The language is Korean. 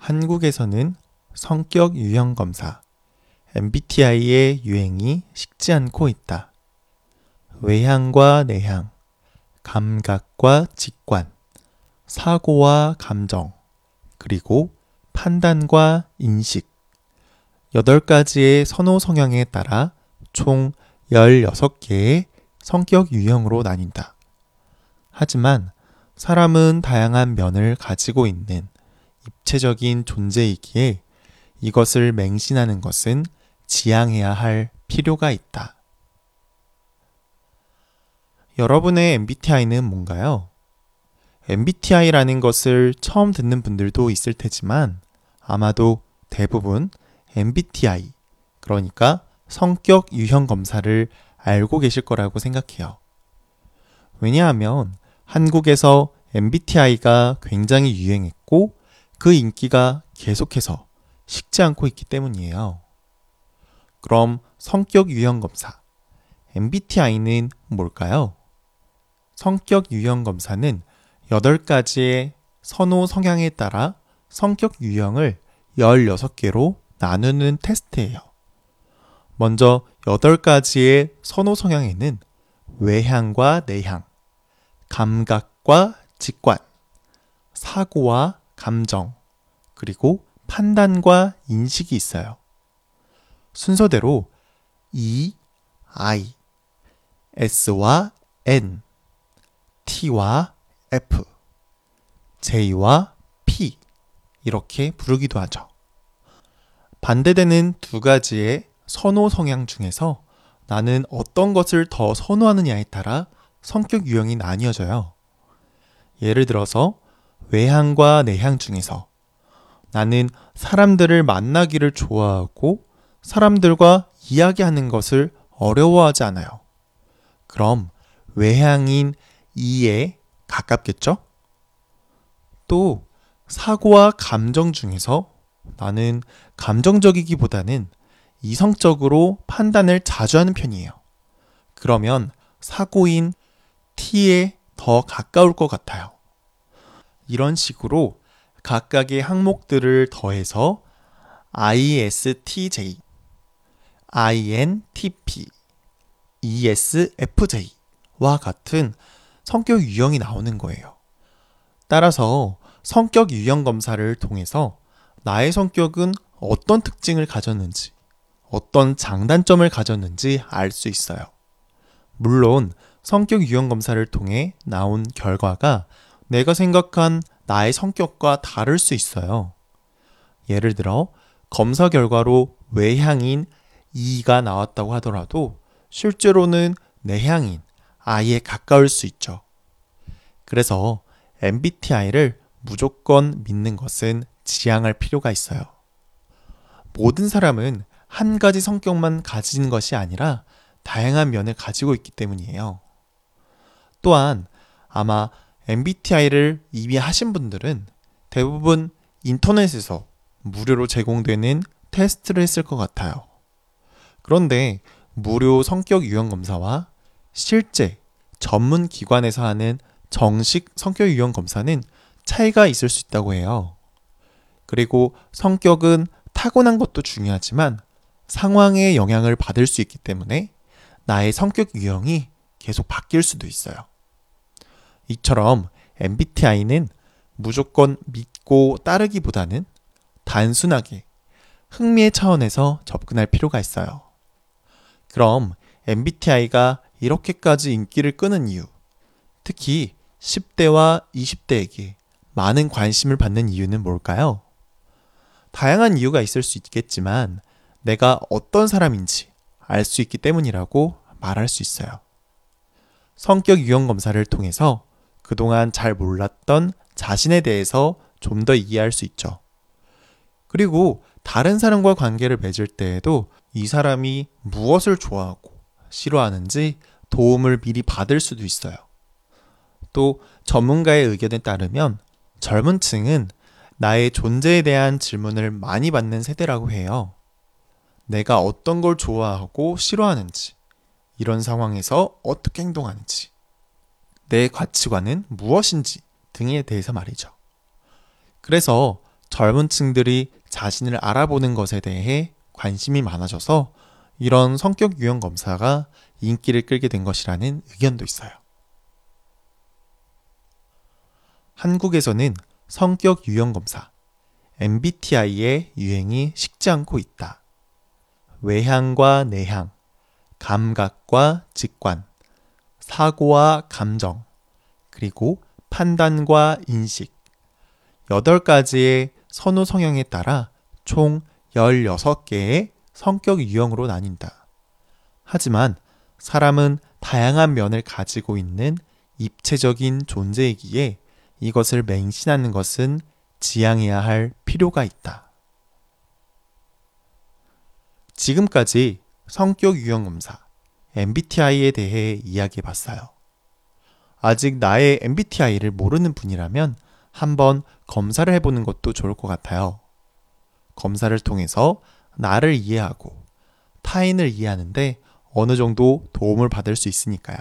한국에서는 성격 유형 검사 MBTI의 유행이 식지 않고 있다. 외향과 내향, 감각과 직관, 사고와 감정, 그리고 판단과 인식. 8가지의 선호 성향에 따라 총 16개의 성격 유형으로 나뉜다. 하지만 사람은 다양한 면을 가지고 있는 입체적인 존재이기에 이것을 맹신하는 것은 지양해야 할 필요가 있다. 여러분의 MBTI는 뭔가요? MBTI라는 것을 처음 듣는 분들도 있을 테지만 아마도 대부분 MBTI, 그러니까 성격 유형 검사를 알고 계실 거라고 생각해요. 왜냐하면 한국에서 MBTI가 굉장히 유행했고 그 인기가 계속해서 식지 않고 있기 때문이에요. 그럼 성격 유형 검사 MBTI는 뭘까요? 성격 유형 검사는 8가지의 선호 성향에 따라 성격 유형을 16개로 나누는 테스트예요. 먼저 8가지의 선호 성향에는 외향과 내향, 감각과 직관, 사고와 감정, 그리고 판단과 인식이 있어요. 순서대로 E, I, S와 N, T와 F, J와 P 이렇게 부르기도 하죠. 반대되는 두 가지의 선호 성향 중에서 나는 어떤 것을 더 선호하느냐에 따라 성격 유형이 나뉘어져요. 예를 들어서 외향과 내향 중에서 나는 사람들을 만나기를 좋아하고 사람들과 이야기하는 것을 어려워하지 않아요. 그럼 외향인 이에 가깝겠죠? 또 사고와 감정 중에서 나는 감정적이기보다는 이성적으로 판단을 자주 하는 편이에요. 그러면 사고인 T에 더 가까울 것 같아요. 이런 식으로 각각의 항목들을 더해서 ISTJ, INTP, ESFJ와 같은 성격 유형이 나오는 거예요. 따라서 성격 유형 검사를 통해서 나의 성격은 어떤 특징을 가졌는지, 어떤 장단점을 가졌는지 알 수 있어요. 물론 성격 유형 검사를 통해 나온 결과가 내가 생각한 나의 성격과 다를 수 있어요. 예를 들어 검사 결과로 외향인 E가 나왔다고 하더라도 실제로는 내향인 I에 가까울 수 있죠. 그래서 MBTI를 무조건 믿는 것은 지양할 필요가 있어요. 모든 사람은 한 가지 성격만 가진 것이 아니라 다양한 면을 가지고 있기 때문이에요. 또한 아마 MBTI를 이미 하신 분들은 대부분 인터넷에서 무료로 제공되는 테스트를 했을 것 같아요. 그런데 무료 성격 유형 검사와 실제 전문 기관에서 하는 정식 성격 유형 검사는 차이가 있을 수 있다고 해요. 그리고 성격은 타고난 것도 중요하지만 상황의 영향을 받을 수 있기 때문에 나의 성격 유형이 계속 바뀔 수도 있어요. 이처럼 MBTI는 무조건 믿고 따르기보다는 단순하게 흥미의 차원에서 접근할 필요가 있어요. 그럼 MBTI가 이렇게까지 인기를 끄는 이유, 특히 10대와 20대에게 많은 관심을 받는 이유는 뭘까요? 다양한 이유가 있을 수 있겠지만 내가 어떤 사람인지 알 수 있기 때문이라고 말할 수 있어요. 성격 유형 검사를 통해서 그동안 잘 몰랐던 자신에 대해서 좀 더 이해할 수 있죠. 그리고 다른 사람과 관계를 맺을 때에도 이 사람이 무엇을 좋아하고 싫어하는지 도움을 미리 받을 수도 있어요. 또 전문가의 의견에 따르면 젊은 층은 나의 존재에 대한 질문을 많이 받는 세대라고 해요. 내가 어떤 걸 좋아하고 싫어하는지, 이런 상황에서 어떻게 행동하는지, 내 가치관은 무엇인지 등에 대해서 말이죠. 그래서 젊은 층들이 자신을 알아보는 것에 대해 관심이 많아져서 이런 성격 유형 검사가 인기를 끌게 된 것이라는 의견도 있어요. 한국에서는 성격 유형 검사 MBTI의 유행이 식지 않고 있다. 외향과 내향, 감각과 직관, 사고와 감정, 그리고 판단과 인식, 8가지의 선호 성향에 따라 총 16개의 성격 유형으로 나뉜다. 하지만 사람은 다양한 면을 가지고 있는 입체적인 존재이기에 이것을 맹신하는 것은 지양해야 할 필요가 있다. 지금까지 성격 유형 검사 MBTI에 대해 이야기해 봤어요. 아직 나의 MBTI를 모르는 분이라면 한번 검사를 해보는 것도 좋을 것 같아요. 검사를 통해서 나를 이해하고 타인을 이해하는데 어느 정도 도움을 받을 수 있으니까요.